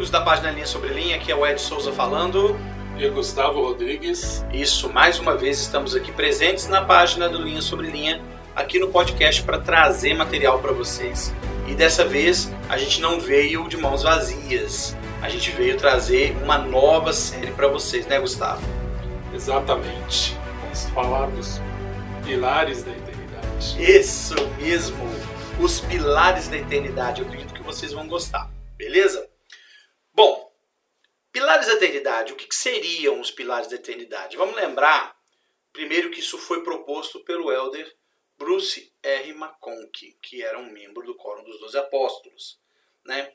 amigos da página Linha Sobre Linha, aqui é o Ed Souza falando. E Gustavo Rodrigues. Isso, mais uma vez estamos aqui presentes na página do Linha Sobre Linha, aqui no podcast para trazer material para vocês. E dessa vez a gente não veio de mãos vazias, a gente veio trazer uma nova série para vocês, né, Gustavo? Exatamente. Vamos falar dos pilares da eternidade. Isso mesmo, os pilares da eternidade. Eu acredito que vocês vão gostar, beleza? Bom, pilares da eternidade, o que, que seriam os pilares da eternidade? Vamos lembrar, primeiro, que isso foi proposto pelo Elder Bruce R. McConkie, que era um membro do Quórum dos Doze Apóstolos, né?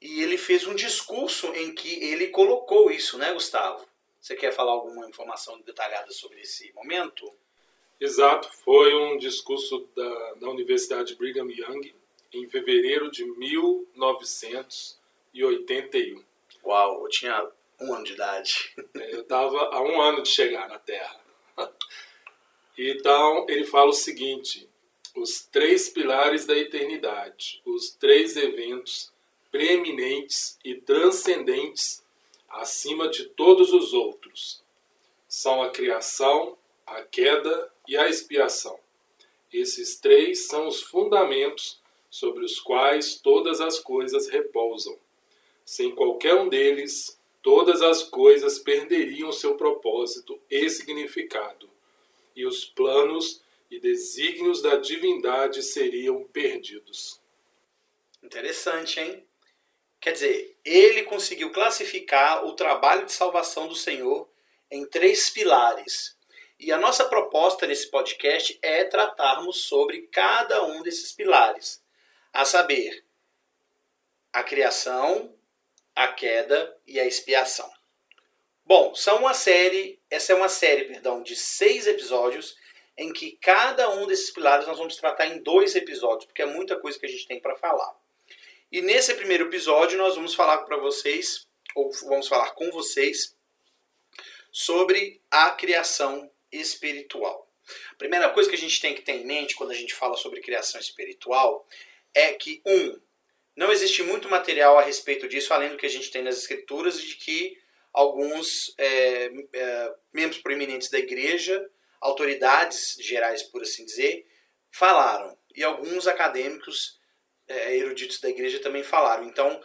E ele fez um discurso em que ele colocou isso, né, Gustavo? Você quer falar alguma informação detalhada sobre esse momento? Exato, foi um discurso da, da Universidade Brigham Young em fevereiro de 1981. Uau, eu tinha um ano de idade. É, eu estava há um ano de chegar na Terra. Então, ele fala o seguinte: os três pilares da eternidade, os três eventos preeminentes e transcendentes acima de todos os outros, são a criação, a queda e a expiação. Esses três são os fundamentos sobre os quais todas as coisas repousam. Sem qualquer um deles, todas as coisas perderiam seu propósito e significado e os planos e desígnios da divindade seriam perdidos. Interessante, hein? Quer dizer, ele conseguiu classificar o trabalho de salvação do Senhor em três pilares. E a nossa proposta nesse podcast é tratarmos sobre cada um desses pilares, a saber, a criação, a queda e a expiação. Bom, são uma série, essa é uma série, perdão, de seis episódios em que cada um desses pilares nós vamos tratar em dois episódios, porque é muita coisa que a gente tem para falar. E nesse primeiro episódio nós vamos falar para vocês, ou vamos falar com vocês, sobre a criação espiritual. A primeira coisa que a gente tem que ter em mente quando a gente fala sobre criação espiritual é que, um, não existe muito material a respeito disso, além do que a gente tem nas escrituras, de que alguns é, é, membros proeminentes da igreja, autoridades gerais, por assim dizer, falaram. E alguns acadêmicos é, eruditos da igreja também falaram. Então,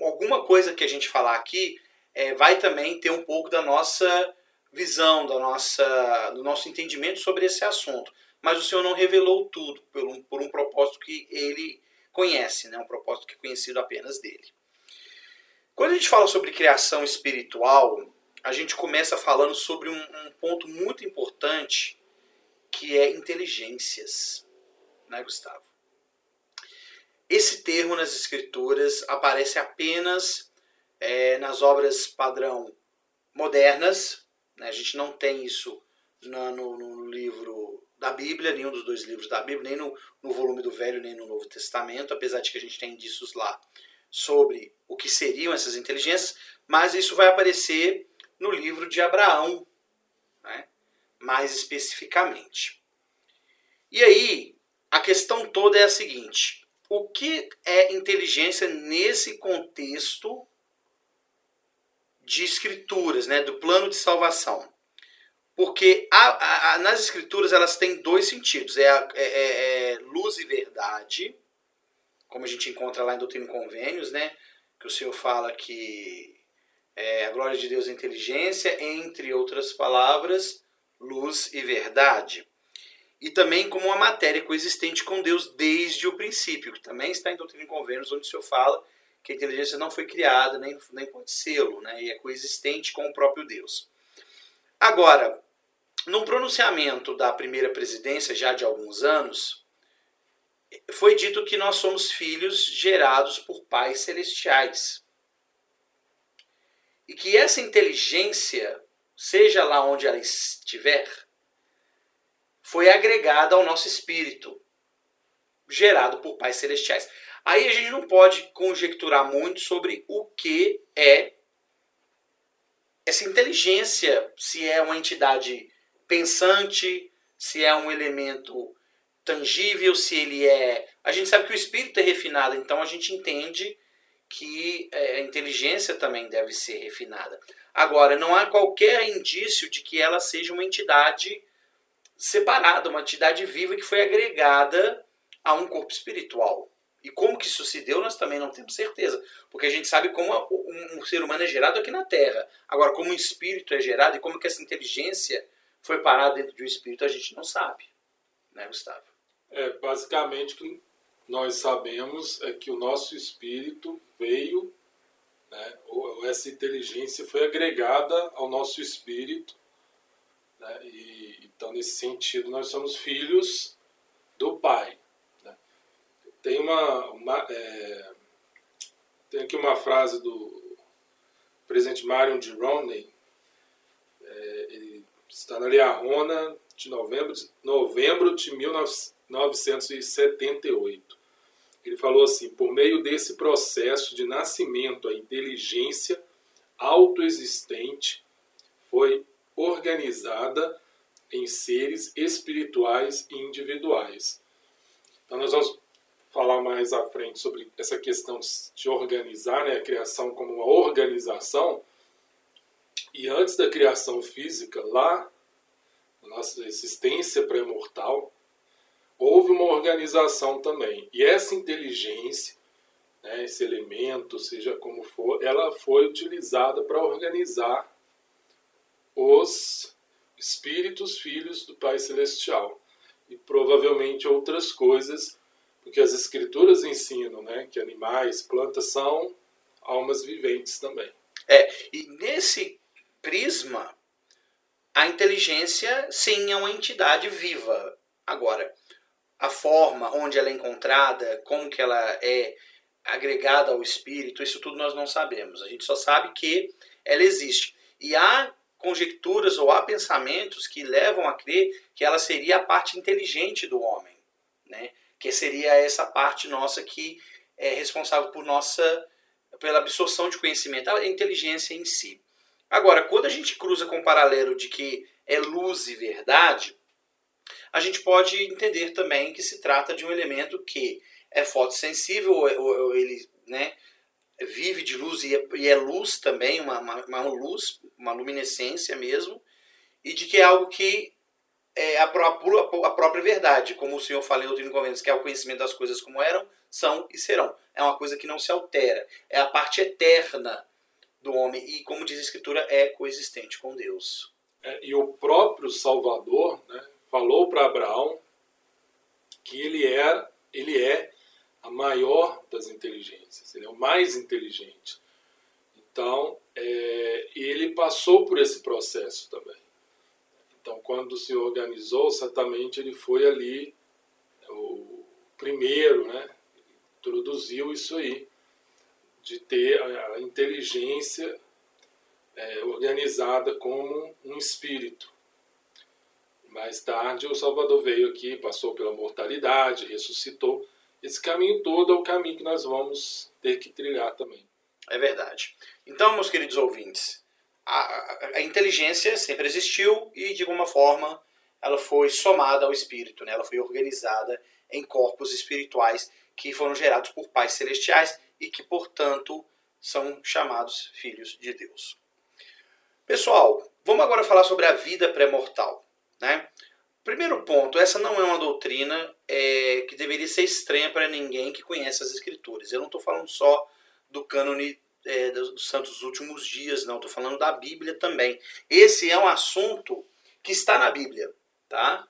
alguma coisa que a gente falar aqui é, vai também ter um pouco da nossa visão, da nossa, do nosso entendimento sobre esse assunto. Mas o Senhor não revelou tudo por um, por um propósito que ele conhece, né? um propósito que é conhecido apenas dele. Quando a gente fala sobre criação espiritual, a gente começa falando sobre um, um ponto muito importante que é inteligências, né, Gustavo? Esse termo nas escrituras aparece apenas é, nas obras padrão modernas. Né? A gente não tem isso no, no, no, livro da Bíblia, nenhum dos dois livros da Bíblia, nem no, no volume do Velho, nem no Novo Testamento, apesar de que a gente tem indícios lá sobre o que seriam essas inteligências, mas isso vai aparecer no livro de Abraão, né? mais especificamente. E aí, a questão toda é a seguinte: o que é inteligência nesse contexto de escrituras, né, do plano de salvação? Porque a, a, a, nas escrituras elas têm dois sentidos: é, é, é, é luz e verdade como a gente encontra lá em Doutrina e Convênios, né? Que o Senhor fala que é, a glória de Deus é inteligência, entre outras palavras, luz e verdade. E também como uma matéria coexistente com Deus desde o princípio, que também está em Doutrina e Convênios, onde o Senhor fala que a inteligência não foi criada, nem, nem pode sê-lo, né? e é coexistente com o próprio Deus. Agora, num pronunciamento da primeira presidência, já de alguns anos, foi dito que nós somos filhos gerados por pais celestiais. E que essa inteligência, seja lá onde ela estiver, foi agregada ao nosso espírito, gerado por pais celestiais. Aí a gente não pode conjecturar muito sobre o que é essa inteligência, se é uma entidade pensante, se é um elemento tangível, se ele é. A gente sabe que o espírito é refinado, então a gente entende que é, a inteligência também deve ser refinada. Agora, não há qualquer indício de que ela seja uma entidade separada, uma entidade viva que foi agregada a um corpo espiritual. E como que isso se deu, nós também não temos certeza. Porque a gente sabe como um ser humano é gerado aqui na Terra. Agora, como um espírito é gerado e como que essa inteligência foi parar dentro de um espírito, a gente não sabe. Né, Gustavo? É, basicamente, o que nós sabemos é que o nosso espírito veio, né, essa inteligência foi agregada ao nosso espírito. Né, e, então, nesse sentido, nós somos filhos do Pai. Né. Tem uma, uma é, tem aqui uma frase do presidente Marion de Romney, é, ele está na Liarona de novembro, novembro de 1978. Ele falou assim: por meio desse processo de nascimento, a inteligência autoexistente foi organizada em seres espirituais e individuais. Então, nós vamos falar mais à frente sobre essa questão de organizar, né, a criação como uma organização. E antes da criação física, lá nossa existência pré-mortal, houve uma organização também. E essa inteligência, né, esse elemento, seja como for, ela foi utilizada para organizar os espíritos filhos do Pai Celestial. E provavelmente outras coisas, porque as escrituras ensinam né, que animais, plantas são almas viventes também. É, e nesse prisma, a inteligência, sim, é uma entidade viva. Agora, a forma onde ela é encontrada, como que ela é agregada ao espírito, isso tudo nós não sabemos. A gente só sabe que ela existe. E há conjecturas ou há pensamentos que levam a crer que ela seria a parte inteligente do homem, né? Que seria essa parte nossa que é responsável por nossa pela absorção de conhecimento, a inteligência em si. Agora, quando a gente cruza com o paralelo de que é luz e verdade, a gente pode entender também que se trata de um elemento que é fotossensível, ou, ele né, vive de luz e é, e é luz também, uma, uma, uma, luz, uma luminescência mesmo, e de que é algo que é a, a, própria verdade, como o Senhor fala em outro Convênios, que é o conhecimento das coisas como eram, são e serão. É uma coisa que não se altera, é a parte eterna do homem e, como diz a Escritura, é coexistente com Deus. É, e o próprio Salvador né, falou para Abraão que ele é, ele é a maior das inteligências, ele é o mais inteligente. Então, é, ele passou por esse processo também. Então, quando se organizou, certamente ele foi ali o primeiro, né? Introduziu isso aí de ter a inteligência é, organizada como um espírito. Mais tarde, o Salvador veio aqui, passou pela mortalidade, ressuscitou. Esse caminho todo é o caminho que nós vamos ter que trilhar também. É verdade. Então, meus queridos ouvintes, a, a, a inteligência sempre existiu e, de alguma forma, ela foi somada ao espírito, né? ela foi organizada em corpos espirituais que foram gerados por pais celestiais e que, portanto, são chamados filhos de Deus. Pessoal, vamos agora falar sobre a vida pré-mortal. Né? Primeiro ponto, essa não é uma doutrina é, que deveria ser estranha para ninguém que conhece as Escrituras. Eu não estou falando só do cânone é, dos Santos Últimos Dias, não. Estou falando da Bíblia também. Esse é um assunto que está na Bíblia. Tá?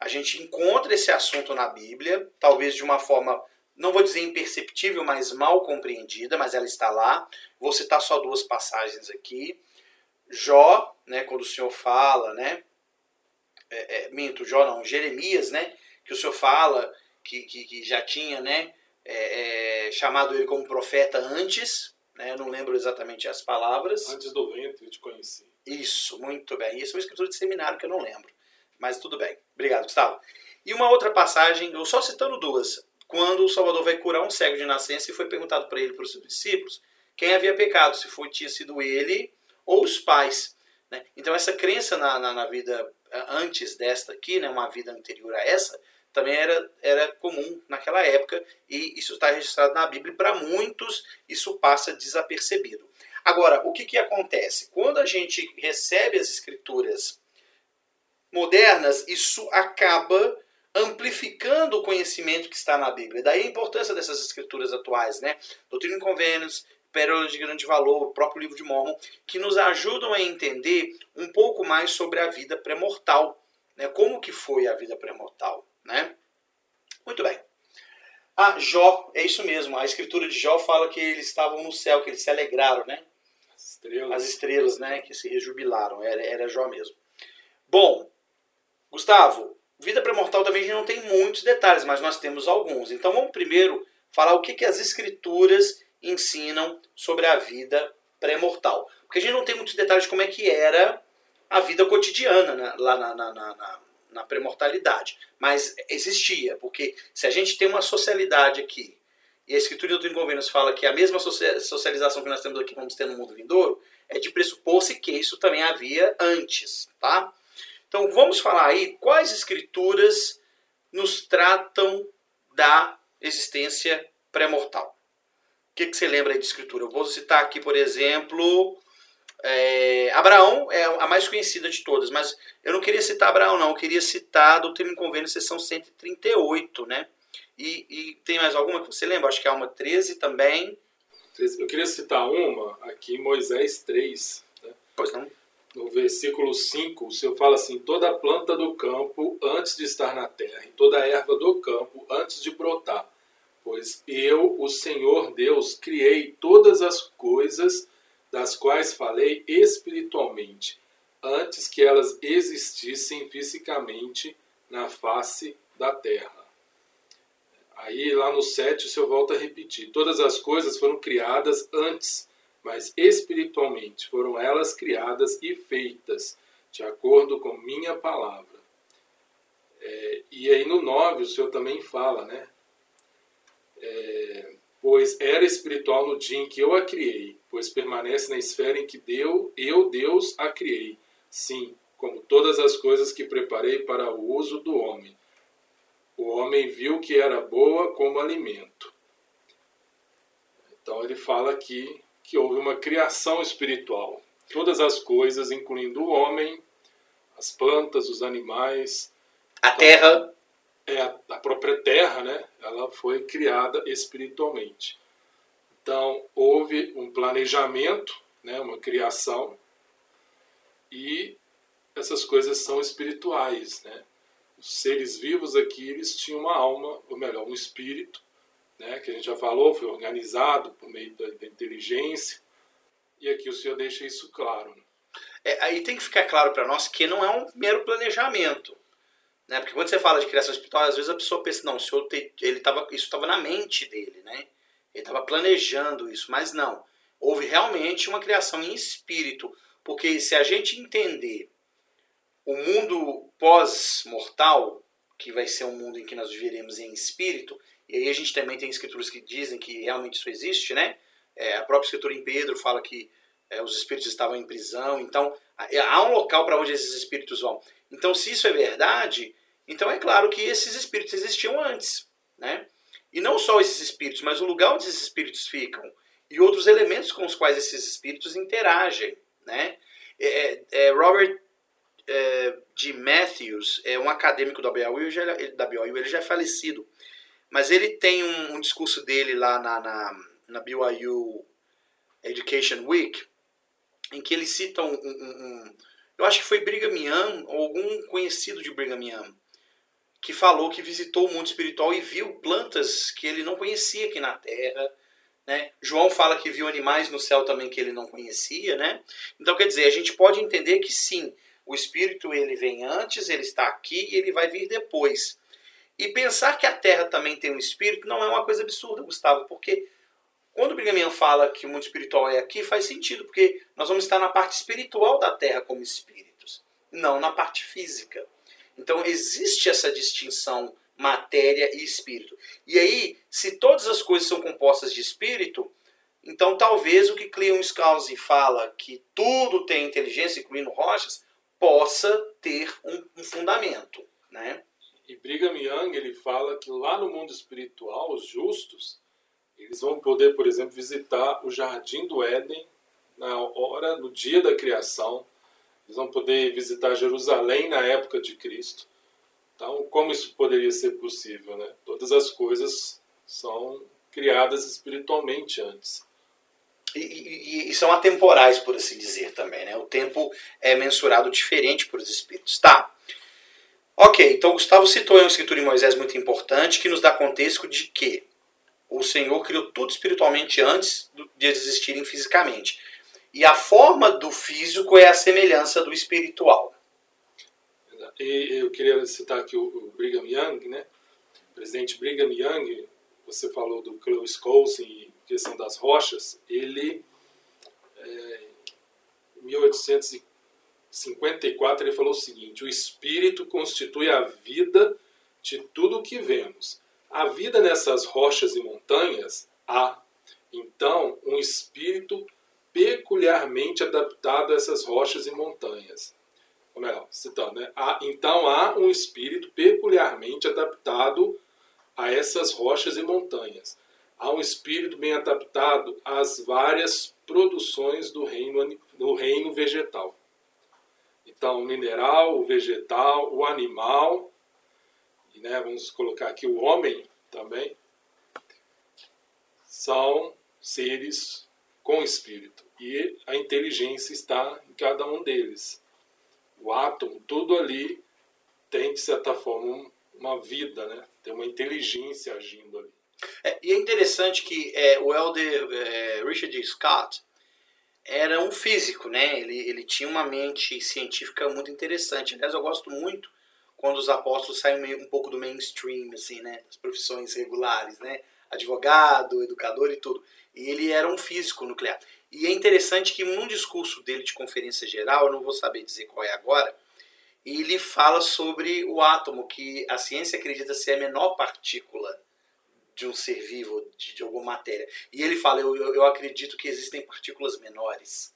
A gente encontra esse assunto na Bíblia, talvez de uma forma não vou dizer imperceptível, mas mal compreendida, mas ela está lá. Vou citar só duas passagens aqui. Jó, né, quando o Senhor fala, né, é, é, minto, Jó não, Jeremias, né, que o Senhor fala que, que, que já tinha, né, é, é chamado ele como profeta antes, né, não lembro exatamente as palavras. Antes do ventre eu te conheci. Isso, muito bem. Isso é uma escritura de seminário que eu não lembro, mas tudo bem. Obrigado, Gustavo. E uma outra passagem, eu só citando duas, quando o Salvador vai curar um cego de nascença e foi perguntado para ele, para os discípulos, quem havia pecado, se foi, tinha sido ele ou os pais. Né? Então essa crença na, na, na, vida antes desta aqui, né, uma vida anterior a essa, também era, era comum naquela época e isso está registrado na Bíblia para muitos isso passa desapercebido. Agora, o que, que acontece? Quando a gente recebe as escrituras modernas, isso acaba amplificando o conhecimento que está na Bíblia. Daí a importância dessas escrituras atuais, né? Doutrina e Convênios, Pérola de Grande Valor, o próprio livro de Mormon, que nos ajudam a entender um pouco mais sobre a vida pré-mortal, né? Como que foi a vida pré-mortal, né? Muito bem. Ah, Jó, é isso mesmo. A escritura de Jó fala que eles estavam no céu, que eles se alegraram, né? As estrelas. As estrelas, né? Que se rejubilaram. Era, era Jó mesmo. Bom, Gustavo, vida pré-mortal também a gente não tem muitos detalhes, mas nós temos alguns. Então vamos primeiro falar o que, que as escrituras ensinam sobre a vida pré-mortal. Porque a gente não tem muitos detalhes de como é que era a vida cotidiana né, lá na, na, na, na pré-mortalidade. Mas existia, porque se a gente tem uma socialidade aqui, e a Escritura do Convênios fala que a mesma socialização que nós temos aqui vamos ter no mundo vindouro, é de pressupor-se que isso também havia antes, tá? Então vamos falar aí quais escrituras nos tratam da existência pré-mortal. O que, que você lembra aí de escritura? Eu vou citar aqui, por exemplo, é, Abraão é a mais conhecida de todas, mas eu não queria citar Abraão, não. Eu queria citar Doutrina e Convênio, seção 138, né? E, e tem mais alguma que você lembra? Acho que é uma 13 também. Eu queria citar uma aqui, Moisés 3. Né? Pois não no versículo 5, o Senhor fala assim: toda planta do campo antes de estar na terra, e toda erva do campo antes de brotar. Pois eu, o Senhor Deus, criei todas as coisas das quais falei espiritualmente, antes que elas existissem fisicamente na face da terra. Aí lá no 7 o Senhor volta a repetir: todas as coisas foram criadas antes mas espiritualmente foram elas criadas e feitas, de acordo com minha palavra. É, e aí no 9 o Senhor também fala, né? É, pois era espiritual no dia em que eu a criei, pois permanece na esfera em que deu, eu, Deus, a criei. Sim, como todas as coisas que preparei para o uso do homem. O homem viu que era boa como alimento. Então ele fala aqui que houve uma criação espiritual. Todas as coisas, incluindo o homem, as plantas, os animais, a terra, é a, a própria terra, né? Ela foi criada espiritualmente. Então houve um planejamento, né? Uma criação e essas coisas são espirituais, né? Os seres vivos aqui eles tinham uma alma, ou melhor, um espírito né, que a gente já falou, foi organizado por meio da, da inteligência. E aqui o senhor deixa isso claro. É, aí tem que ficar claro para nós que não é um mero planejamento. Né? Porque quando você fala de criação espiritual, às vezes a pessoa pensa, não, o senhor te, ele tava, isso estava na mente dele, né? ele estava planejando isso, mas não. Houve realmente uma criação em espírito. Porque se a gente entender o mundo pós-mortal, que vai ser um mundo em que nós viveremos em espírito, e aí a gente também tem escrituras que dizem que realmente isso existe, né? É, a própria escritura em Pedro fala que é, os espíritos estavam em prisão. Então, há um local para onde esses espíritos vão. Então, se isso é verdade, então é claro que esses espíritos existiam antes, né? E não só esses espíritos, mas o lugar onde esses espíritos ficam e outros elementos com os quais esses espíritos interagem, né? É, é, é Robert é, Matthews é um acadêmico da BYU, da BYU, ele já é falecido. Mas ele tem um, um discurso dele lá na, na, na, BYU Education Week, em que ele cita um, um, eu acho que foi Brigham Young, ou algum conhecido de Brigham Young, que falou que visitou o mundo espiritual e viu plantas que ele não conhecia aqui na Terra. Né? João fala que viu animais no céu também que ele não conhecia. Né? Então, quer dizer, a gente pode entender que sim, o Espírito ele vem antes, ele está aqui e ele vai vir depois. E pensar que a Terra também tem um espírito não é uma coisa absurda, Gustavo, porque quando o Brigham fala que o mundo espiritual é aqui, faz sentido, porque nós vamos estar na parte espiritual da Terra como espíritos, não na parte física. Então existe essa distinção matéria e espírito. E aí, se todas as coisas são compostas de espírito, então talvez o que Cleon Skousen fala, que tudo tem inteligência, incluindo rochas, possa ter um, um fundamento. Né? E Brigham Young ele fala que lá no mundo espiritual, os justos, eles vão poder, por exemplo, visitar o jardim do Éden na hora, no dia da criação. Eles vão poder visitar Jerusalém na época de Cristo. Então, como isso poderia ser possível? Né? Todas as coisas são criadas espiritualmente antes. E, e, e, são atemporais, por assim dizer, também. Né? O tempo é mensurado diferente por os espíritos. Tá. Ok, então Gustavo citou aí uma escritura de Moisés muito importante que nos dá contexto de que o Senhor criou tudo espiritualmente antes de eles existirem fisicamente. E a forma do físico é a semelhança do espiritual. E eu queria citar aqui o Brigham Young, né? O presidente Brigham Young, você falou do Klaus Coulson e questão das rochas, ele, é, em é, 1840, 54, ele falou o seguinte: o espírito constitui a vida de tudo o que vemos. A vida nessas rochas e montanhas há, então, um espírito peculiarmente adaptado a essas rochas e montanhas. Ou melhor, é, citando, né? há, então há um espírito peculiarmente adaptado a essas rochas e montanhas. Há um espírito bem adaptado às várias produções do reino, do reino vegetal. Então, o mineral, o vegetal, o animal, e né, vamos colocar aqui o homem também, são seres com espírito. E a inteligência está em cada um deles. O átomo, tudo ali tem, de certa forma, uma vida, né? tem uma inteligência agindo ali. É, e é interessante que é, o Elder é, Richard Scott era um físico, né? Ele, ele tinha uma mente científica muito interessante. Aliás, eu gosto muito quando os apóstolos saem um pouco do mainstream, assim, né? Das profissões regulares, né? Advogado, educador e tudo. E ele era um físico nuclear. E é interessante que num discurso dele de conferência geral, eu não vou saber dizer qual é agora, ele fala sobre o átomo, que a ciência acredita ser a menor partícula de um ser vivo, de, de alguma matéria. E ele fala, eu, eu acredito que existem partículas menores.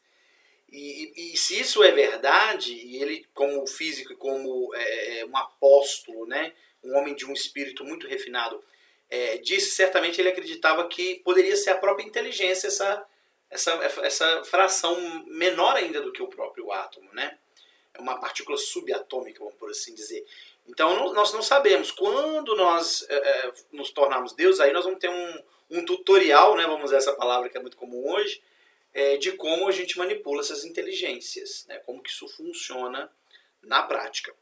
E, e, e, se isso é verdade, e ele, como físico e como é, é, um apóstolo, né, um homem de um espírito muito refinado, é, disse certamente ele acreditava que poderia ser a própria inteligência essa, essa, essa fração menor ainda do que o próprio átomo, né? É uma partícula subatômica, vamos por assim dizer. Então não, nós não sabemos. Quando nós é, é, nos tornarmos Deus, aí nós vamos ter um, um tutorial, né, vamos usar essa palavra que é muito comum hoje, é, de como a gente manipula essas inteligências, né, como que isso funciona na prática.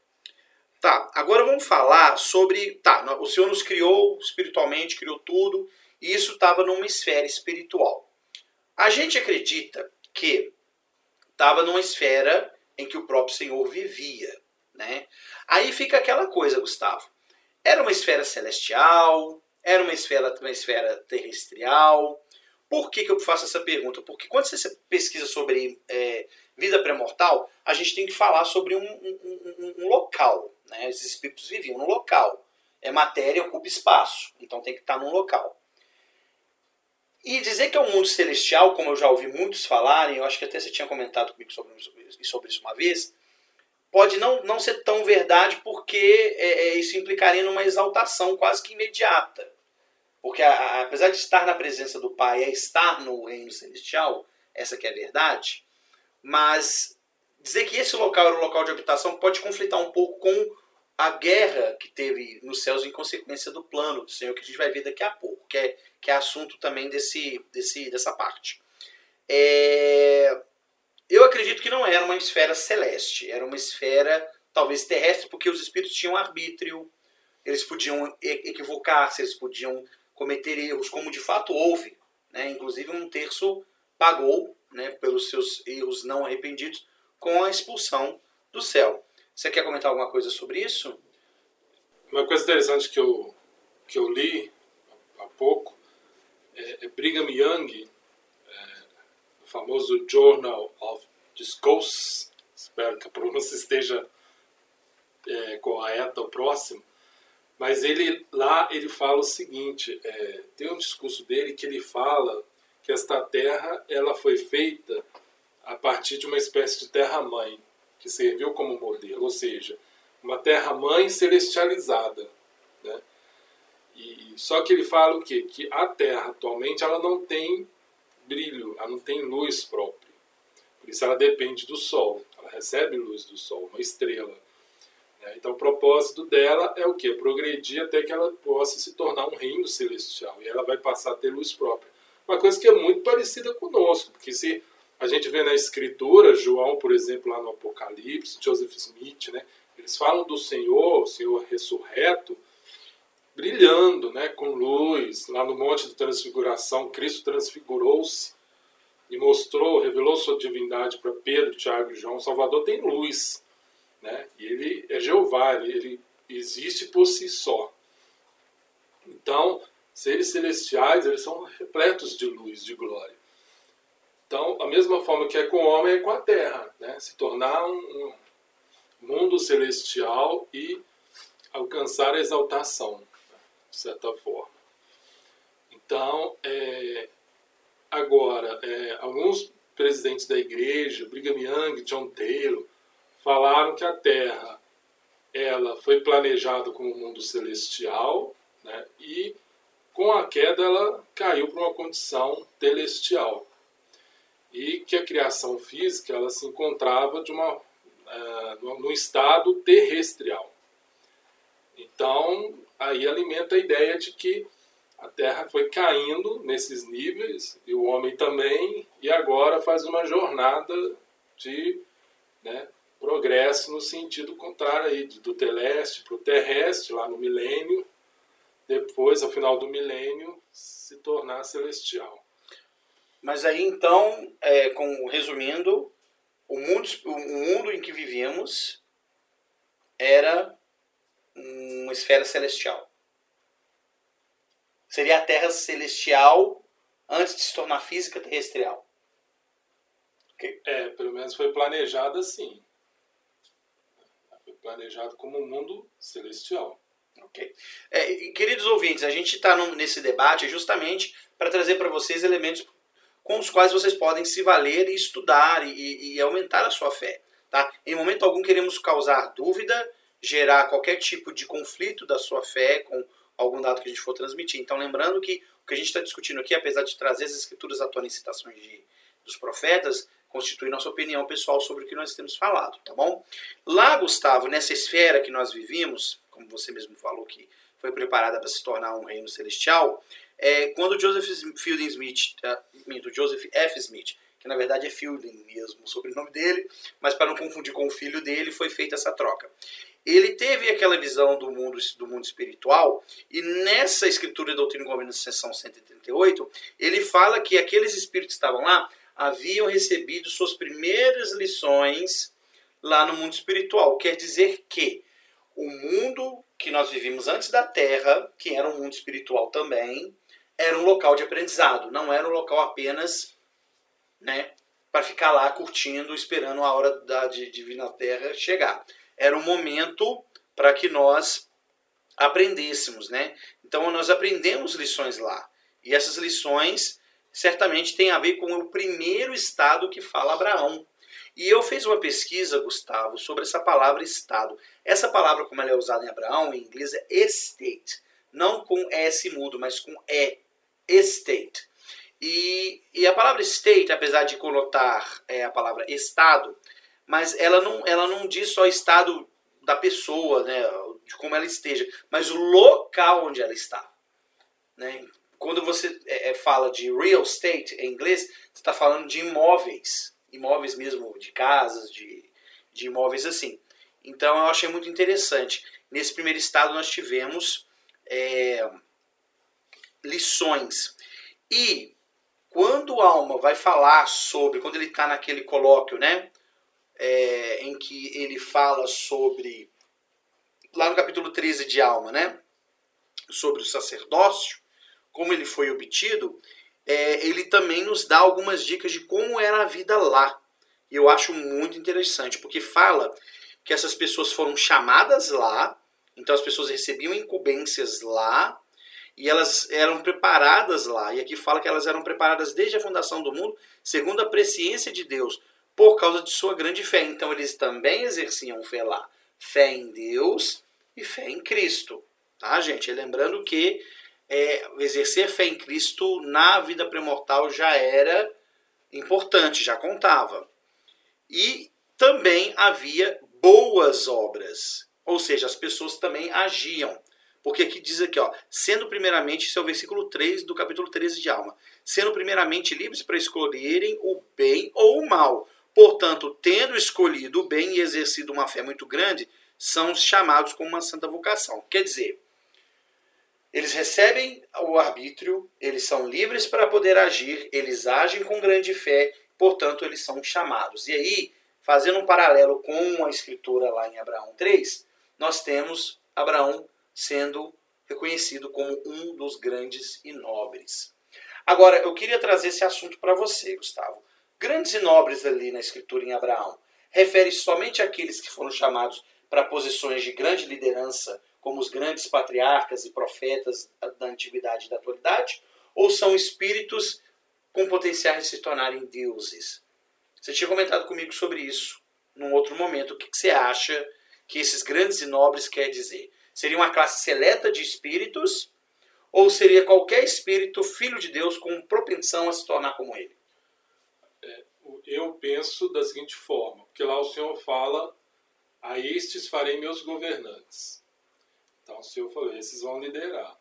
Tá, agora vamos falar sobre. Tá, o Senhor nos criou espiritualmente, criou tudo, e isso estava numa esfera espiritual. A gente acredita que estava numa esfera em que o próprio Senhor vivia. Né? Aí fica aquela coisa, Gustavo. Era uma esfera celestial? Era uma esfera, uma esfera terrestrial? Por que, que eu faço essa pergunta? Porque quando você pesquisa sobre é, vida pré-mortal, a gente tem que falar sobre um, um, um, um local. Né? Esses espíritos viviam num local. É matéria, ocupa espaço. Então tem que estar num local. E dizer que é um mundo celestial, como eu já ouvi muitos falarem, eu acho que até você tinha comentado comigo sobre, sobre isso uma vez, pode não, não ser tão verdade porque é, é, isso implicaria numa exaltação quase que imediata. Porque a, a, apesar de estar na presença do Pai é estar no reino celestial, essa que é a verdade, mas dizer que esse local era um local de habitação pode conflitar um pouco com a guerra que teve nos céus em consequência do plano do Senhor, que a gente vai ver daqui a pouco, que é, que é assunto também desse, desse, dessa parte. É, eu acredito que não era uma esfera celeste, era uma esfera talvez terrestre, porque os espíritos tinham arbítrio, eles podiam equivocar-se, eles podiam cometer erros, como de fato houve. Né? Inclusive, um terço pagou né, pelos seus erros não arrependidos com a expulsão do céu. Você quer comentar alguma coisa sobre isso? Uma coisa interessante que eu, que eu li há pouco é, é Brigham Young, famoso Journal of Discourse, espero que a pronúncia esteja é, correta ou próximo, mas ele lá ele fala o seguinte, é, tem um discurso dele que ele fala que esta terra ela foi feita a partir de uma espécie de terra-mãe, que serviu como modelo, ou seja, uma terra-mãe celestializada. Né? E, só que ele fala o quê? Que a Terra atualmente ela não tem brilho, ela não tem luz própria. Por isso ela depende do Sol, ela recebe luz do Sol, uma estrela. Né? Então o propósito dela é o quê? Progredir até que ela possa se tornar um reino celestial e ela vai passar a ter luz própria. Uma coisa que é muito parecida conosco, porque se a gente vê na escritura, João, por exemplo, lá no Apocalipse, Joseph Smith, né? Eles falam do Senhor, o Senhor ressurreto, brilhando, né, com luz. Lá no Monte de Transfiguração, Cristo transfigurou-se e mostrou, revelou sua divindade para Pedro, Tiago e João. O Salvador tem luz, né? E ele é Jeová, ele, existe por si só. Então, seres celestiais, eles são repletos de luz, de glória. Então, a mesma forma que é com o homem, é com a terra, né? Se tornar um mundo celestial e alcançar a exaltação, de certa forma. Então, é, agora, é, alguns presidentes da igreja, Brigham Young, John Taylor, falaram que a Terra ela foi planejada como um mundo celestial né, e com a queda ela caiu para uma condição celestial e que a criação física ela se encontrava de uma uh, no estado terrestrial. Então, aí alimenta a ideia de que a Terra foi caindo nesses níveis, e o homem também, e agora faz uma jornada de né, progresso no sentido contrário aí, do teleste para o terrestre, lá no milênio, depois, ao final do milênio, se tornar celestial. Mas aí então, é, com, resumindo, o mundo, o mundo em que vivíamos era uma esfera celestial. Seria a Terra celestial antes de se tornar física terrestrial. Okay. É, pelo menos foi planejado assim. Foi planejado como um mundo celestial. Ok. É, queridos ouvintes, a gente está nesse debate justamente para trazer para vocês elementos com os quais vocês podem se valer e estudar e, e aumentar a sua fé. Tá? Em momento algum queremos causar dúvida, gerar qualquer tipo de conflito da sua fé com algum dado que a gente for transmitir. Então, lembrando que o que a gente está discutindo aqui, apesar de trazer as escrituras à tona em citações de, dos profetas, constitui nossa opinião pessoal sobre o que nós temos falado, tá bom? Lá, Gustavo, nessa esfera que nós vivimos, como você mesmo falou que foi preparada para se tornar um reino celestial, é, quando Joseph Fielding Smith, uh, Joseph F. Smith, que na verdade é Fielding mesmo, o sobrenome dele, mas para não confundir com o filho dele, foi feita essa troca. Ele teve aquela visão do mundo, do mundo espiritual, e nessa escritura Doutrina e Governo, seção 138, ele fala que aqueles espíritos que estavam lá haviam recebido suas primeiras lições lá no mundo espiritual. Quer dizer que o mundo que nós vivíamos antes da Terra, que era um mundo espiritual também, era um local de aprendizado, não era um local apenas né, para ficar lá curtindo, esperando a hora da, de, de vir na Terra chegar. Era um momento para que nós aprendêssemos, né? Então nós aprendemos lições lá. E essas lições certamente têm a ver com o primeiro estado que fala Abraão. E eu fiz uma pesquisa, Gustavo, sobre essa palavra estado. Essa palavra, como ela é usada em Abraão, em inglês é estate. Não com S mudo, mas com E estate. E, e a palavra state, apesar de conotar é, a palavra estado, mas ela não, ela não diz só estado da pessoa, né, de como ela esteja, mas o local onde ela está. Né? Quando você é, é fala de real estate em inglês, você está falando de imóveis, imóveis mesmo, de casas, de, de imóveis assim. Então eu achei muito interessante. Nesse primeiro estado nós tivemos é, lições. E quando a alma vai falar sobre, quando ele está naquele colóquio, né? É, em que ele fala sobre, lá no capítulo 13 de Alma, né? Sobre o sacerdócio, como ele foi obtido, é, ele também nos dá algumas dicas de como era a vida lá. E eu acho muito interessante, porque fala que essas pessoas foram chamadas lá, então as pessoas recebiam incumbências lá, e elas eram preparadas lá. E aqui fala que elas eram preparadas desde a fundação do mundo, segundo a presciência de Deus, por causa de sua grande fé. Então eles também exerciam fé lá. Fé em Deus e fé em Cristo. Tá, gente? Lembrando que é, exercer fé em Cristo na vida premortal já era importante, já contava. E também havia boas obras, ou seja, as pessoas também agiam. Porque aqui diz aqui, ó, sendo primeiramente, isso é o versículo 3 do capítulo 13 de Alma, sendo primeiramente livres para escolherem o bem ou o mal. Portanto, tendo escolhido o bem e exercido uma fé muito grande, são chamados com uma santa vocação. Quer dizer, eles recebem o arbítrio, eles são livres para poder agir, eles agem com grande fé, portanto, eles são chamados. E aí, fazendo um paralelo com a escritura lá em Abraão 3, nós temos Abraão sendo reconhecido como um dos grandes e nobres. Agora, eu queria trazer esse assunto para você, Gustavo. Grandes e nobres ali na escritura em Abraão refere somente àqueles que foram chamados para posições de grande liderança, como os grandes patriarcas e profetas da antiguidade e da atualidade, ou são espíritos com potencial de se tornarem deuses? Você tinha comentado comigo sobre isso num outro momento. O que você acha que esses grandes e nobres quer dizer? Seria uma classe seleta de espíritos ou seria qualquer espírito filho de Deus com propensão a se tornar como ele? Eu penso da seguinte forma, porque lá o Senhor fala, a estes farei meus governantes. Então o Senhor falou, esses vão liderar.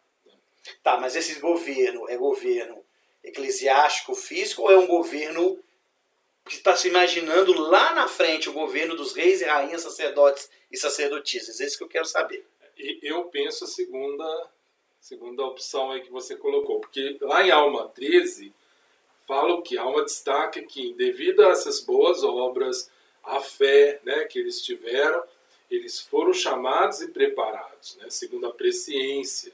Tá, mas esse governo é governo eclesiástico, físico, ou é um governo que está se imaginando lá na frente, o governo dos reis e rainhas, sacerdotes e sacerdotisas? É isso que eu quero saber eu penso a segunda, segunda opção aí que você colocou, porque lá em Alma 13 fala o que? Alma destaca que devido a essas boas obras, a fé né, que eles tiveram, eles foram chamados e preparados, né, segundo a presciência.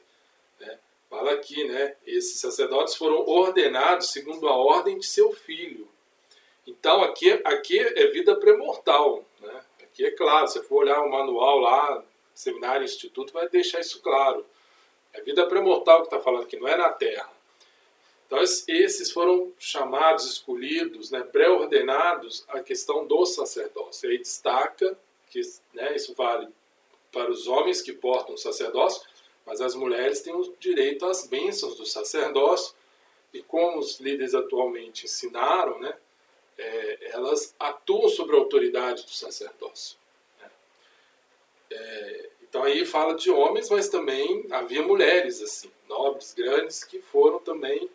Né? Fala aqui, né, esses sacerdotes foram ordenados segundo a ordem de seu filho. Então aqui, aqui é vida premortal. Né? Aqui é claro, se for olhar o manual lá, seminário, instituto, vai deixar isso claro. É vida premortal que está falando que não é na Terra. Então, esses foram chamados, escolhidos, né, pré-ordenados a questão do sacerdócio. Aí destaca que né, isso vale para os homens que portam o sacerdócio, mas as mulheres têm o direito às bênçãos do sacerdócio. E como os líderes atualmente ensinaram, né, é, elas atuam sobre a autoridade do sacerdócio. É, então aí fala de homens, mas também havia mulheres, assim, nobres, grandes, que foram também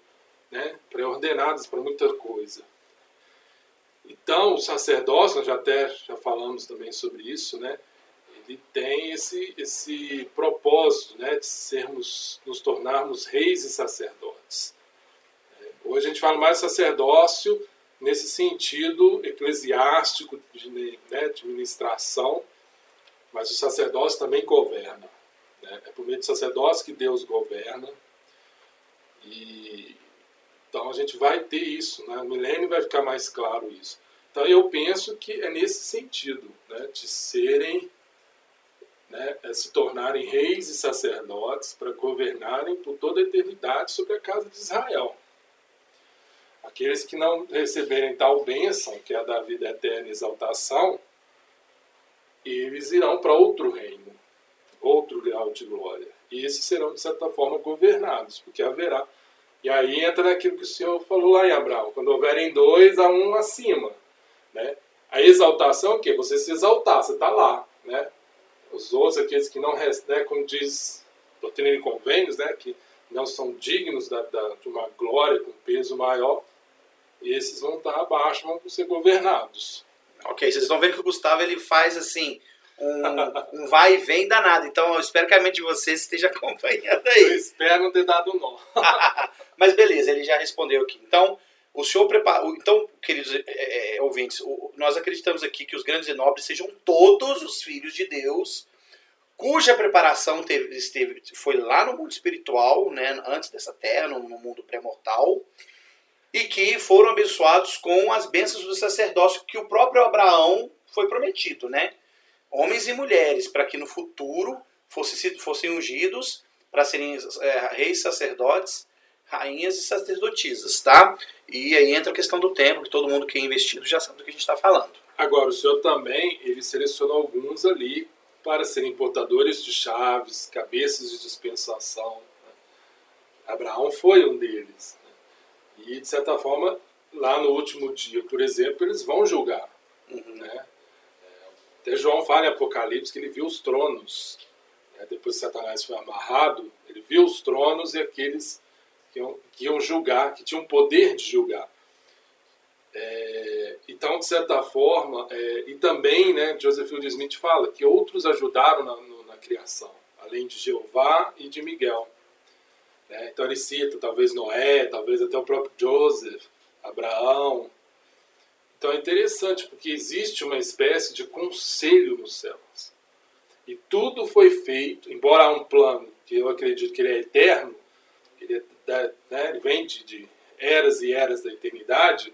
né, pré-ordenadas para muita coisa. Então, o sacerdócio, nós já até já falamos também sobre isso, né? Ele tem esse, esse propósito, né, de sermos, nos tornarmos reis e sacerdotes. É, hoje a gente fala mais sacerdócio nesse sentido eclesiástico, de, né, de ministração, mas o sacerdócio também governa. Né? É por meio do sacerdócio que Deus governa. E então a gente vai ter isso, né? no milênio vai ficar mais claro isso. Então eu penso que é nesse sentido, né? de serem, né? É se tornarem reis e sacerdotes para governarem por toda a eternidade sobre a casa de Israel. Aqueles que não receberem tal bênção, que é a da vida eterna e exaltação, eles irão para outro reino, outro grau de glória. E esses serão, de certa forma, governados, porque haverá. E aí entra naquilo que o Senhor falou lá em Abraão: quando houverem dois, há um acima. Né? A exaltação é o quê? Você se exaltar, você está lá. Né? Os outros, aqueles que não, né, como diz doutrina e convênios, né, que não são dignos da, da, de uma glória com peso maior, esses vão estar abaixo, vão ser governados. Ok, vocês estão vendo que o Gustavo ele faz assim um, um vai e vem danado. Então eu espero que a mente de vocês esteja acompanhando aí. Eu espero não ter dado nó. Mas beleza, ele já respondeu aqui. Então, o senhor prepara. Então, queridos é, é, ouvintes, o, nós acreditamos aqui que os grandes e nobres sejam todos os filhos de Deus, cuja preparação teve, esteve, foi lá no mundo espiritual, né, antes dessa terra, no, no mundo pré-mortal e que foram abençoados com as bênçãos do sacerdócio que o próprio Abraão foi prometido, né? Homens e mulheres, para que no futuro fossem, fossem ungidos para serem é, reis, sacerdotes, rainhas e sacerdotisas, tá? E aí entra a questão do tempo, que todo mundo que é investido já sabe do que a gente está falando. Agora, o senhor também, ele selecionou alguns ali para serem portadores de chaves, cabeças de dispensação. Né? Abraão foi um deles. Né? E, de certa forma, lá no último dia, por exemplo, eles vão julgar. Uhum. Né? Até João fala em Apocalipse que ele viu os tronos. Né? Depois que Satanás foi amarrado, ele viu os tronos e aqueles que iam, que iam julgar, que tinham poder de julgar. É, então, de certa forma, é, e também né, Joseph Field Smith fala que outros ajudaram na, no, na criação, além de Jeová e de Miguel. Né? Então ele cita talvez Noé, talvez até o próprio Joseph, Abraão. Então é interessante porque existe uma espécie de conselho nos céus. E tudo foi feito, embora há um plano que eu acredito que ele é eterno, ele, é, né, ele vem de, de eras e eras da eternidade,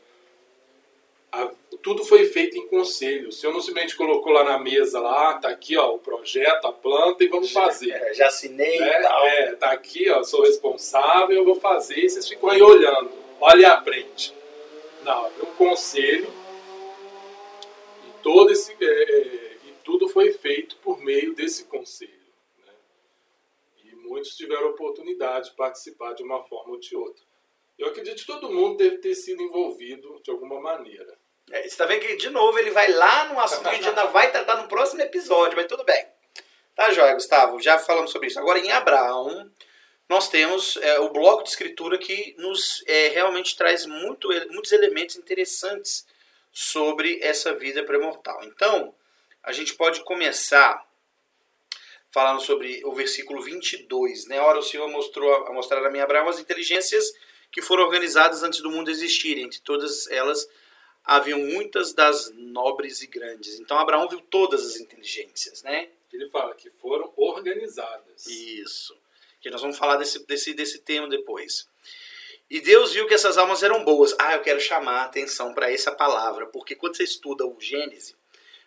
a, tudo foi feito em conselho. O senhor não simplesmente colocou lá na mesa, lá, tá aqui ó, o projeto, a planta e vamos fazer. É, já assinei né? e tal. É, tá aqui, ó, sou responsável, eu vou fazer, e vocês ficam aí olhando, olha e aprende. Não, é um conselho todo esse é, é, e tudo foi feito por meio desse conselho. Né? E muitos tiveram oportunidade de participar de uma forma ou de outra. Eu acredito que todo mundo deve ter sido envolvido de alguma maneira. É, você está vendo que, de novo, ele vai lá no assunto que a gente ainda vai tratar no próximo episódio, mas tudo bem. Tá, joia, Gustavo? Já falamos sobre isso. Agora, em Abraão, nós temos é, o bloco de escritura que nos é, realmente traz muito, muitos elementos interessantes sobre essa vida pré-mortal. Então, a gente pode começar falando sobre o versículo 22. Né? Ora, o Senhor mostrou a mostrar a mim Abraão as inteligências que foram organizadas antes do mundo existir. Entre todas elas haviam muitas das nobres e grandes. Então Abraão viu todas as inteligências, né? Ele fala que foram organizadas. Isso. Que nós vamos falar desse, desse, desse tema depois. E Deus viu que essas almas eram boas. Ah, eu quero chamar a atenção para essa palavra, porque quando você estuda o Gênesis,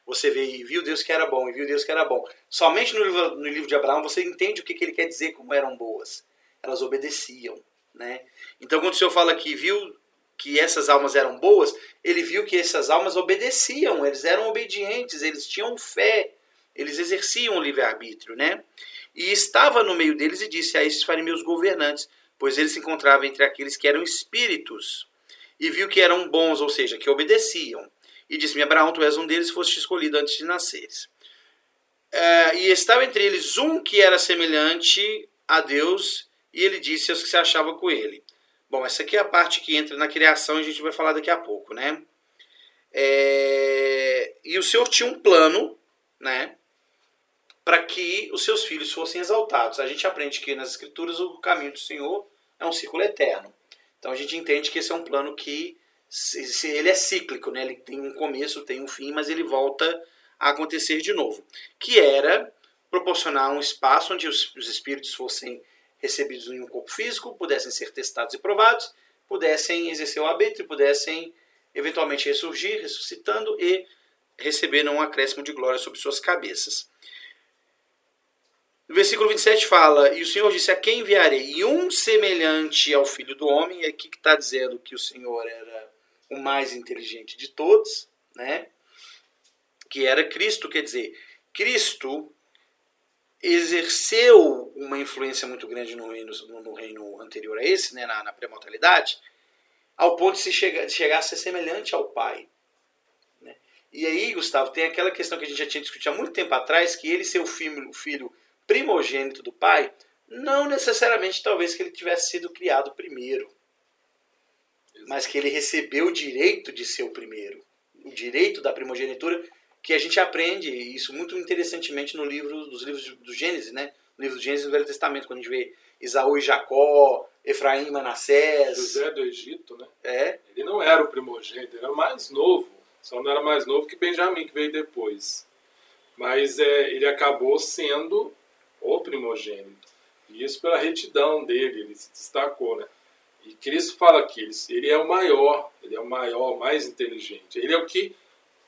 você vê e viu Deus que era bom, e viu Deus que era bom. Somente no livro, no livro de Abraão você entende o que, que ele quer dizer como eram boas. Elas obedeciam. Né? Então, quando o Senhor fala que viu que essas almas eram boas, ele viu que essas almas obedeciam, eles eram obedientes, eles tinham fé, eles exerciam o livre-arbítrio. Né? E estava no meio deles e disse: A estes farei meus governantes, pois eles se encontravam entre aqueles que eram espíritos. E viu que eram bons, ou seja, que obedeciam. E disse-me: Abraão, tu és um deles, foste escolhido antes de nasceres. Uh, e estava entre eles um que era semelhante a Deus e ele disse aos que se achavam com ele. Bom, essa aqui é a parte que entra na criação e a gente vai falar daqui a pouco, né? É... E o Senhor tinha um plano, né? Para que os seus filhos fossem exaltados. A gente aprende que nas Escrituras o caminho do Senhor é um círculo eterno. Então a gente entende que esse é um plano que ele é cíclico, né? Ele tem um começo, tem um fim, mas ele volta a acontecer de novo. Que era proporcionar um espaço onde os, os espíritos fossem recebidos em um corpo físico, pudessem ser testados e provados, pudessem exercer o arbítrio, pudessem eventualmente ressurgir, ressuscitando e receber um acréscimo de glória sobre suas cabeças. No versículo 27 fala: E o Senhor disse: A quem enviarei? Um semelhante ao filho do homem, e aqui que está dizendo que o Senhor era o mais inteligente de todos, né? que era Cristo, quer dizer, Cristo exerceu uma influência muito grande no reino, no reino anterior a esse, né, na, na pré-mortalidade, ao ponto de, se chegar, de chegar a ser semelhante ao pai. Né? E aí, Gustavo, tem aquela questão que a gente já tinha discutido há muito tempo atrás, que ele ser o filho, o filho primogênito do pai, não necessariamente talvez que ele tivesse sido criado primeiro, mas que ele recebeu o direito de ser o primeiro, o direito da primogenitura que a gente aprende isso muito interessantemente no livro dos livros do Gênesis, né? No livro do Gênesis do Velho Testamento, quando a gente vê Isaú e Jacó, Efraim e Manassés. José do Egito, né? É. Ele não era o primogênito, ele era o mais novo. Só não era mais novo que Benjamim, que veio depois. Mas é, ele acabou sendo o primogênito. E isso pela retidão dele, ele se destacou, né? E Cristo fala que ele, ele é o maior, ele é o maior, mais inteligente. Ele é o que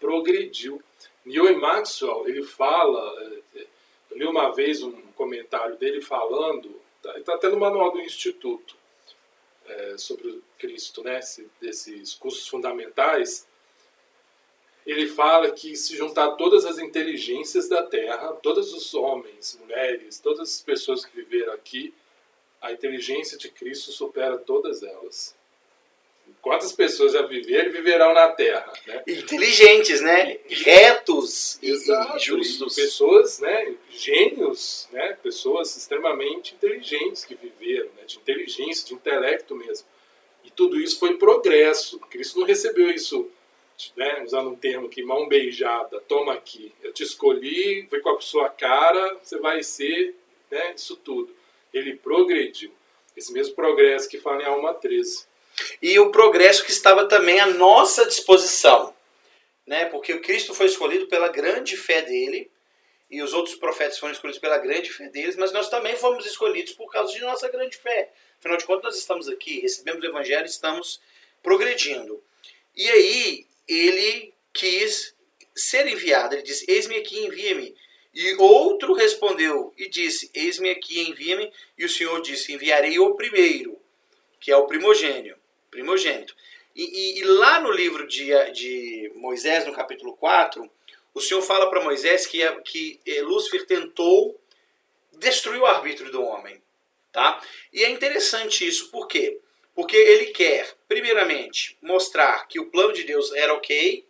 progrediu. Neil Maxwell, ele fala, é, é, eu li uma vez um comentário dele falando, está tá até no manual do Instituto, é, sobre Cristo, né, desses cursos fundamentais, ele fala que se juntar todas as inteligências da Terra, todos os homens, mulheres, todas as pessoas que viveram aqui, a inteligência de Cristo supera todas elas. Quantas pessoas já viveram e viverão na Terra? Né? Inteligentes, né? Retos Exato. e justos. Pessoas, né? Gênios, né? Pessoas extremamente inteligentes que viveram, né? de inteligência, de intelecto mesmo. E tudo isso foi progresso. Cristo não recebeu isso né, usando um termo aqui, mão beijada, toma aqui, eu te escolhi, foi com a sua cara, você vai ser né, isso tudo. Ele progrediu. Esse mesmo progresso que fala em Alma 13. E o progresso que estava também à nossa disposição. Né? Porque o Cristo foi escolhido pela grande fé dele, e os outros profetas foram escolhidos pela grande fé deles, mas nós também fomos escolhidos por causa de nossa grande fé. Afinal de contas, nós estamos aqui, recebemos o Evangelho e estamos progredindo. E aí, ele quis ser enviado. Ele disse: Eis-me aqui, envia-me. E outro respondeu e disse: Eis-me aqui, envia-me. E o Senhor disse: Enviarei o primeiro, que é o primogênio, primogênito. E, e, e lá no livro de, de Moisés, no capítulo 4, o Senhor fala para Moisés que, que Lúcifer tentou destruir o arbítrio do homem. Tá? E é interessante isso, por quê? Porque ele quer, primeiramente, mostrar que o plano de Deus era ok.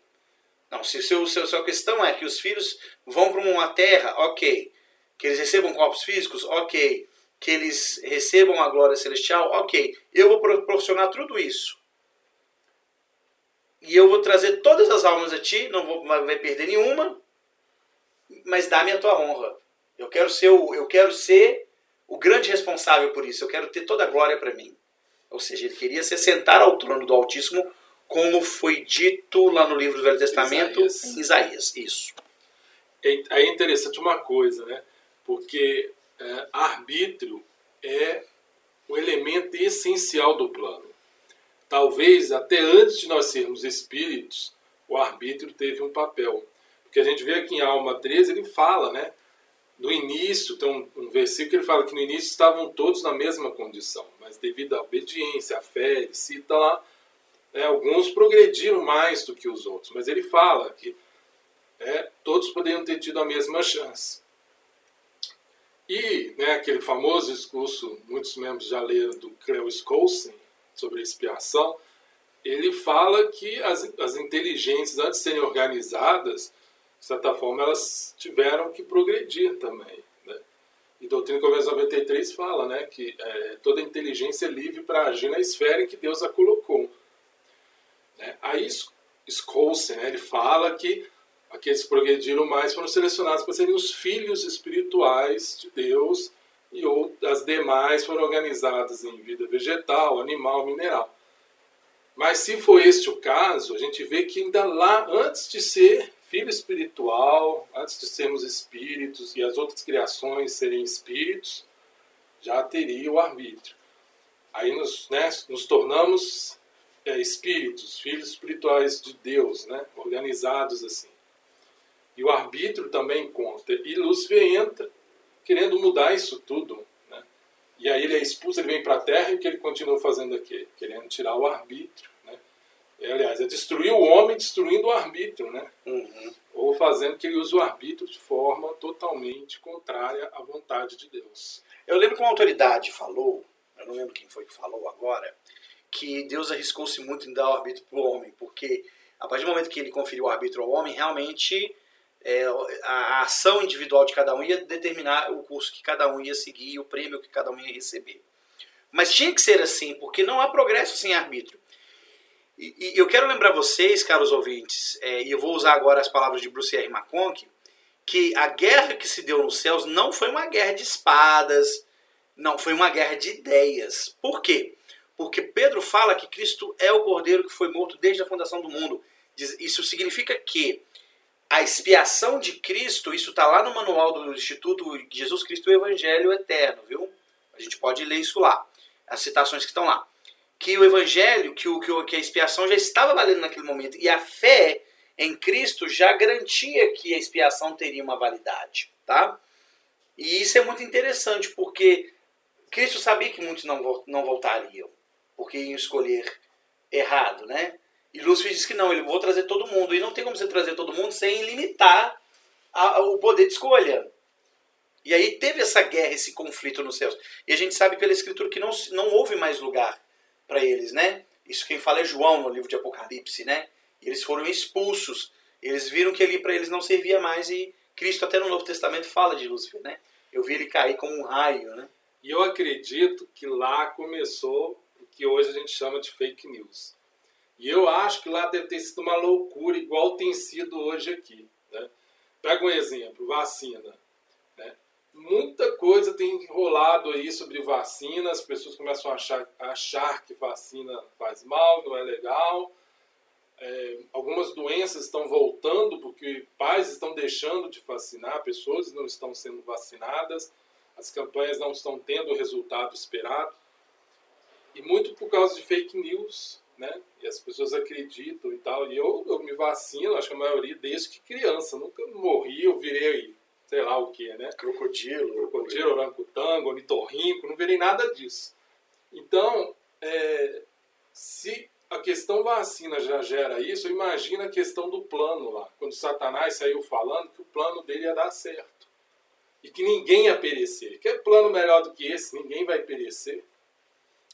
Não, se seu, seu, sua questão é que os filhos vão para uma terra, ok. Que eles recebam corpos físicos, ok. Que eles recebam a glória celestial, ok. Eu vou proporcionar tudo isso. E eu vou trazer todas as almas a ti, não vou vai perder nenhuma, mas dá-me a tua honra. Eu quero ser o, eu quero ser o grande responsável por isso. Eu quero ter toda a glória para mim. Ou seja, ele queria se sentar ao trono do Altíssimo, como foi dito lá no livro do Velho Testamento, Isaías. em Isaías. Isso. É, é interessante uma coisa, né? Porque é, arbítrio é o elemento essencial do plano. Talvez até antes de nós sermos espíritos, o arbítrio teve um papel. Porque a gente vê aqui em Alma 13, ele fala, né? No início, tem um, um, versículo que ele fala que no início estavam todos na mesma condição, mas devido à obediência, à fé, ele cita lá, né, alguns progrediram mais do que os outros, mas ele fala que é, todos poderiam ter tido a mesma chance. E né, aquele famoso discurso, muitos membros já leram, do Creu Skousen, sobre expiação, ele fala que as, as inteligências, antes de serem organizadas, de certa forma, elas tiveram que progredir também. Né? E Doutrina Convenção 93 fala né, que é, toda inteligência é livre para agir na esfera em que Deus a colocou. Né? Aí Scholzen, né, ele fala que aqueles que progrediram mais foram selecionados para serem os filhos espirituais de Deus e as demais foram organizadas em vida vegetal, animal, mineral. Mas se for este o caso, a gente vê que ainda lá, antes de ser filho espiritual, antes de sermos espíritos e as outras criações serem espíritos, já teria o arbítrio. Aí nos, né, nos tornamos é, espíritos, filhos espirituais de Deus, né, organizados assim. E o arbítrio também conta. E Lúcifer entra querendo mudar isso tudo. Né? E aí ele é expulso, ele vem para a Terra e o que ele continua fazendo aqui? Querendo tirar o arbítrio aliás, é destruir o homem destruindo o arbítrio, né? Uhum. Ou fazendo que ele use o arbítrio de forma totalmente contrária à vontade de Deus. Eu lembro que uma autoridade falou, eu não lembro quem foi que falou agora, que Deus arriscou-se muito em dar o arbítrio para o homem, porque a partir do momento que ele conferiu o arbítrio ao homem, realmente é, a, ação individual de cada um ia determinar o curso que cada um ia seguir e o prêmio que cada um ia receber. Mas tinha que ser assim, porque não há progresso sem arbítrio. E, e eu quero lembrar vocês, caros ouvintes, é, e eu vou usar agora as palavras de Bruce R. McConkie, que a guerra que se deu nos céus não foi uma guerra de espadas, não, foi uma guerra de ideias. Por quê? Porque Pedro fala que Cristo é o cordeiro que foi morto desde a fundação do mundo. Isso significa que a expiação de Cristo, isso está lá no manual do Instituto Jesus Cristo o Evangelho Eterno, viu? A gente pode ler isso lá, as citações que estão lá que o evangelho, que, o, que, a expiação já estava valendo naquele momento. E a fé em Cristo já garantia que a expiação teria uma validade. Tá? E isso é muito interessante, porque Cristo sabia que muitos não, não voltariam, porque iam escolher errado, né? E Lúcifer diz que não, ele vou trazer todo mundo. E não tem como você trazer todo mundo sem limitar a, o poder de escolha. E aí teve essa guerra, esse conflito nos céus. E a gente sabe pela escritura que não, não houve mais lugar para eles, né? Isso quem fala é João no livro de Apocalipse, né? Eles foram expulsos. Eles viram que ali para eles não servia mais e Cristo até no Novo Testamento fala de Lúcifer, né? Eu vi ele cair como um raio, né? E eu acredito que lá começou o que hoje a gente chama de fake news. E eu acho que lá deve ter sido uma loucura igual tem sido hoje aqui. Né? Pega um exemplo, vacina. Muita coisa tem rolado aí sobre vacina, as pessoas começam a achar, achar que vacina faz mal, não é legal. É, algumas doenças estão voltando porque pais estão deixando de vacinar, pessoas não estão sendo vacinadas, as campanhas não estão tendo o resultado esperado. E muito por causa de fake news, né? E as pessoas acreditam e tal. E eu, eu me vacino, acho que a maioria desde que criança. Nunca morri, eu virei, sei lá o que, né? Crocodilo. Crocodilo, orangotango, ornitorrinco, não virei nada disso. Então, é, se a questão vacina já gera isso, imagina a questão do plano lá. Quando Satanás saiu falando que o plano dele ia dar certo. E que ninguém ia perecer. Que é plano melhor do que esse? Ninguém vai perecer.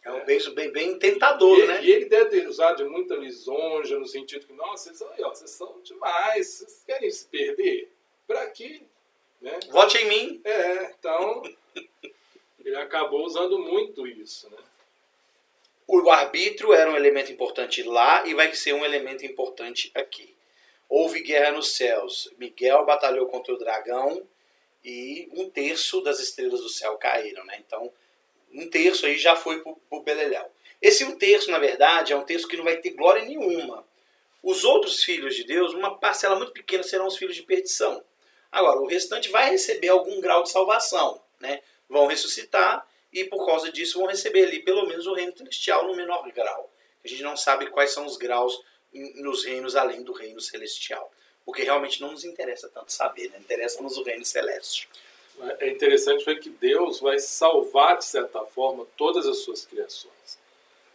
É um beijo bem, bem tentador, e, né? E ele deve ter usado de muita lisonja, no sentido que, nossa, vocês vocês são demais, vocês querem se perder? Pra quê? Né? Vote em mim. É, então ele acabou usando muito isso, né? O arbítrio era um elemento importante lá e vai ser um elemento importante aqui. Houve guerra nos céus. Miguel batalhou contra o dragão e um terço das estrelas do céu caíram, né? Então, um terço aí já foi para o Beleléu. Esse um terço, na verdade, é um terço que não vai ter glória nenhuma. Os outros filhos de Deus, uma parcela muito pequena, serão os filhos de perdição. Agora, o restante vai receber algum grau de salvação. Né? Vão ressuscitar e, por causa disso, vão receber ali pelo menos o reino celestial no menor grau. A gente não sabe quais são os graus nos reinos além do reino celestial. Porque realmente não nos interessa tanto saber, né? interessa-nos o reino celeste é interessante ver que Deus vai salvar, de certa forma, todas as suas criações.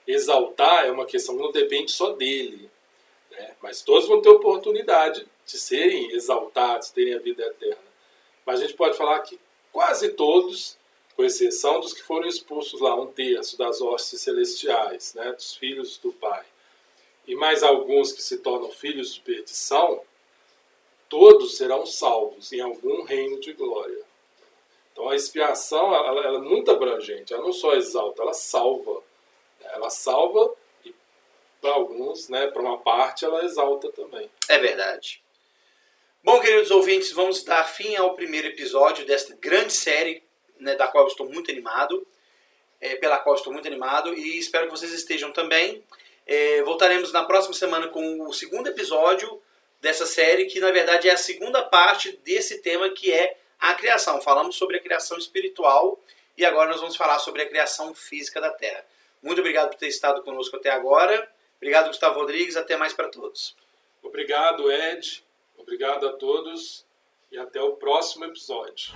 Exaltar é uma questão que não depende só dele? Mas todos vão ter oportunidade de serem exaltados, terem a vida eterna. Mas a gente pode falar que quase todos, com exceção dos que foram expulsos lá, um terço das hostes celestiais, né? dos filhos do Pai, e mais alguns que se tornam filhos de perdição, todos serão salvos em algum reino de glória. Então a expiação ela, ela é muito abrangente, ela não só exalta, ela salva. Ela salva para alguns, né, para uma parte, ela exalta também. É verdade. Bom, queridos ouvintes, vamos dar fim ao primeiro episódio desta grande série, né, da qual estou muito animado, é, pela qual estou muito animado e espero que vocês estejam também. É, voltaremos na próxima semana com o segundo episódio dessa série, que na verdade é a segunda parte desse tema que é a criação. Falamos sobre a criação espiritual e agora nós vamos falar sobre a criação física da Terra. Muito obrigado por ter estado conosco até agora. Obrigado, Gustavo Rodrigues. Até mais para todos. Obrigado, Ed. Obrigado a todos e até o próximo episódio.